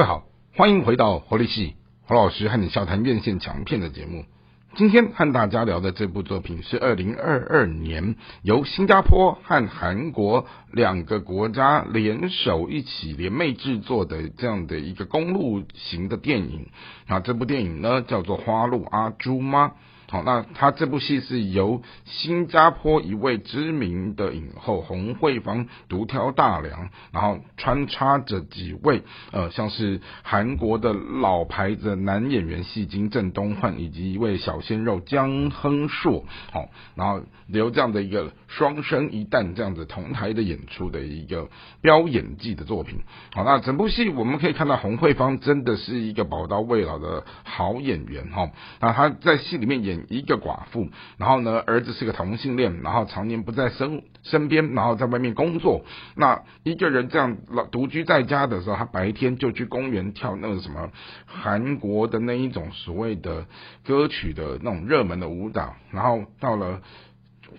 各位好，欢迎回到活力系侯老师和你笑谈院线强片的节目。今天和大家聊的这部作品是二零二二年由新加坡和韩国两个国家联手一起联袂制作的这样的一个公路型的电影。啊，这部电影呢叫做《花路阿朱妈》。好，那他这部戏是由新加坡一位知名的影后洪慧芳独挑大梁，然后穿插着几位呃，像是韩国的老牌的男演员戏精郑东焕，以及一位小鲜肉姜亨硕，好，然后由这样的一个双生一旦这样子同台的演出的一个飙演技的作品。好，那整部戏我们可以看到洪慧芳真的是一个宝刀未老的好演员哈，那她在戏里面演。一个寡妇，然后呢，儿子是个同性恋，然后常年不在身身边，然后在外面工作。那一个人这样老独居在家的时候，他白天就去公园跳那个什么韩国的那一种所谓的歌曲的那种热门的舞蹈，然后到了。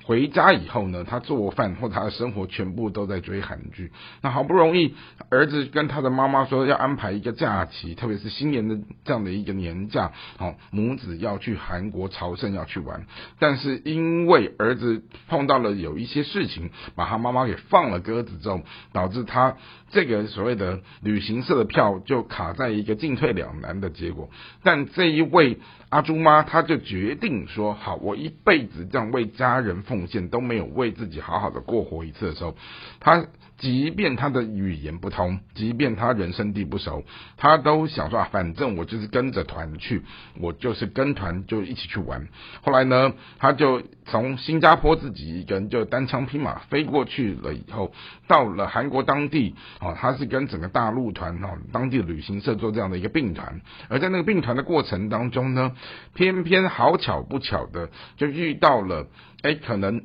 回家以后呢，他做饭或他的生活全部都在追韩剧。那好不容易，儿子跟他的妈妈说要安排一个假期，特别是新年的这样的一个年假，好，母子要去韩国朝圣要去玩。但是因为儿子碰到了有一些事情，把他妈妈给放了鸽子之后，导致他这个所谓的旅行社的票就卡在一个进退两难的结果。但这一位阿朱妈，她就决定说：好，我一辈子这样为家人。奉献都没有为自己好好的过活一次的时候，他即便他的语言不通，即便他人生地不熟，他都想说啊，反正我就是跟着团去，我就是跟团就一起去玩。后来呢，他就从新加坡自己一个人就单枪匹马飞过去了，以后到了韩国当地，哦，他是跟整个大陆团哦，当地的旅行社做这样的一个并团，而在那个并团的过程当中呢，偏偏好巧不巧的就遇到了。哎，可能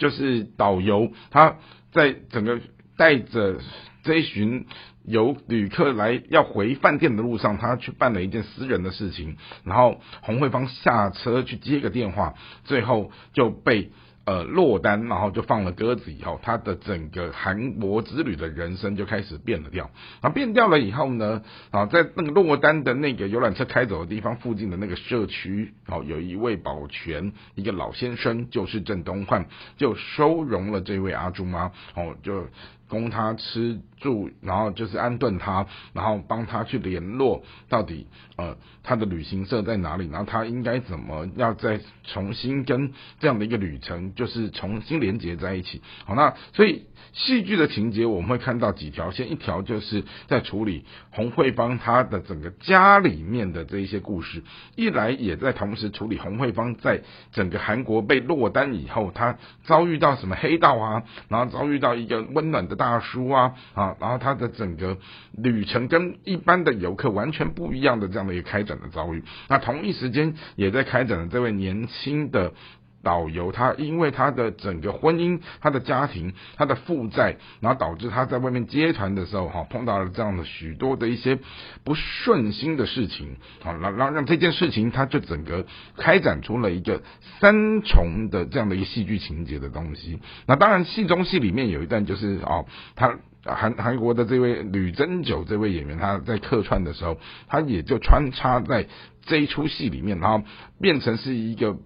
就是导游他在整个带着这一群游旅客来要回饭店的路上，他去办了一件私人的事情，然后洪慧芳下车去接个电话，最后就被。呃，落单，然后就放了鸽子以后，他的整个韩国之旅的人生就开始变了调。啊，变掉了以后呢，啊，在那个落单的那个游览车开走的地方附近的那个社区，哦，有一位保全，一个老先生，就是郑东焕，就收容了这位阿朱妈，哦，就。供他吃住，然后就是安顿他，然后帮他去联络到底呃他的旅行社在哪里，然后他应该怎么要再重新跟这样的一个旅程就是重新连接在一起。好，那所以戏剧的情节我们会看到几条线，一条就是在处理洪慧芳她的整个家里面的这一些故事，一来也在同时处理洪慧芳在整个韩国被落单以后，她遭遇到什么黑道啊，然后遭遇到一个温暖的。大叔啊啊，然后他的整个旅程跟一般的游客完全不一样的这样的一个开展的遭遇，那同一时间也在开展的这位年轻的。导游他因为他的整个婚姻、他的家庭、他的负债，然后导致他在外面接团的时候，哈，碰到了这样的许多的一些不顺心的事情，好，让让让这件事情，他就整个开展出了一个三重的这样的一个戏剧情节的东西。那当然，戏中戏里面有一段就是哦，他。韩韩国的这位吕珍九这位演员，他在客串的时候，他也就穿插在这一出戏里面，然后变成是一个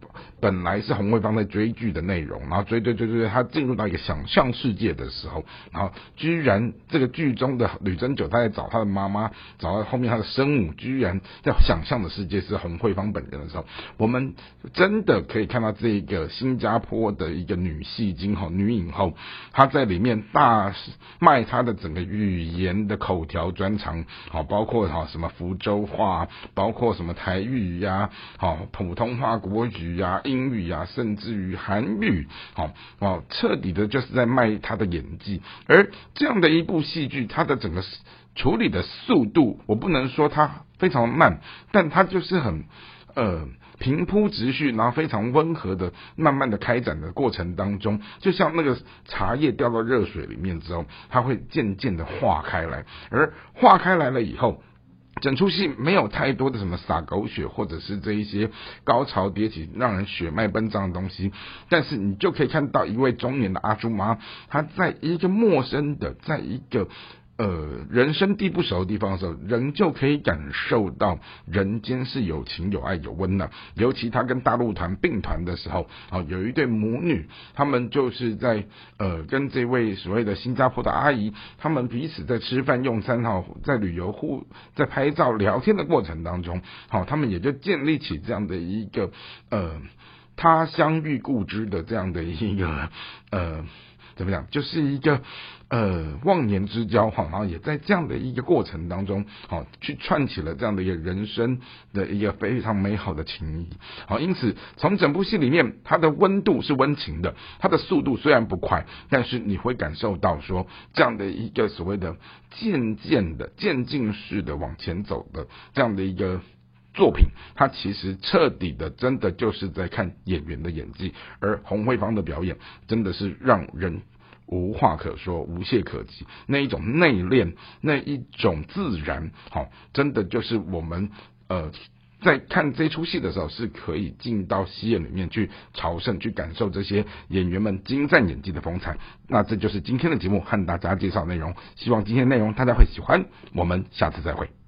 本来是洪慧芳在追剧的内容，然后追追追追，他进入到一个想象世界的时候，然后居然这个剧中的吕珍九他在找他的妈妈，找到后面他的生母，居然在想象的世界是洪慧芳本人的时候，我们真的可以看到这个新加坡的一个女戏精哈女影后，她在里面大卖。她的整个语言的口条专长，好，包括哈什么福州话，包括什么台语呀，好，普通话、国语呀、英语呀，甚至于韩语，好，哦，彻底的就是在卖他的演技。而这样的一部戏剧，它的整个处理的速度，我不能说它非常慢，但它就是很。呃，平铺直叙，然后非常温和的，慢慢的开展的过程当中，就像那个茶叶掉到热水里面之后，它会渐渐的化开来，而化开来了以后，整出戏没有太多的什么撒狗血，或者是这一些高潮迭起、让人血脉奔张的东西，但是你就可以看到一位中年的阿朱妈，她在一个陌生的，在一个。呃，人生地不熟的地方的时候，人就可以感受到人间是有情有爱有温暖。尤其他跟大陆团并团的时候，哦，有一对母女，他们就是在呃跟这位所谓的新加坡的阿姨，他们彼此在吃饭用餐哈，在旅游互在拍照聊天的过程当中，好，他们也就建立起这样的一个呃他乡遇故知的这样的一个呃。怎么讲？就是一个呃忘年之交哈，然后也在这样的一个过程当中，好去串起了这样的一个人生的一个非常美好的情谊。好，因此从整部戏里面，它的温度是温情的，它的速度虽然不快，但是你会感受到说这样的一个所谓的渐渐的渐进式的往前走的这样的一个。作品，它其实彻底的，真的就是在看演员的演技，而洪慧芳的表演真的是让人无话可说、无懈可击。那一种内敛，那一种自然，好，真的就是我们呃在看这出戏的时候，是可以进到戏院里面去朝圣、去感受这些演员们精湛演技的风采。那这就是今天的节目和大家介绍内容，希望今天内容大家会喜欢。我们下次再会。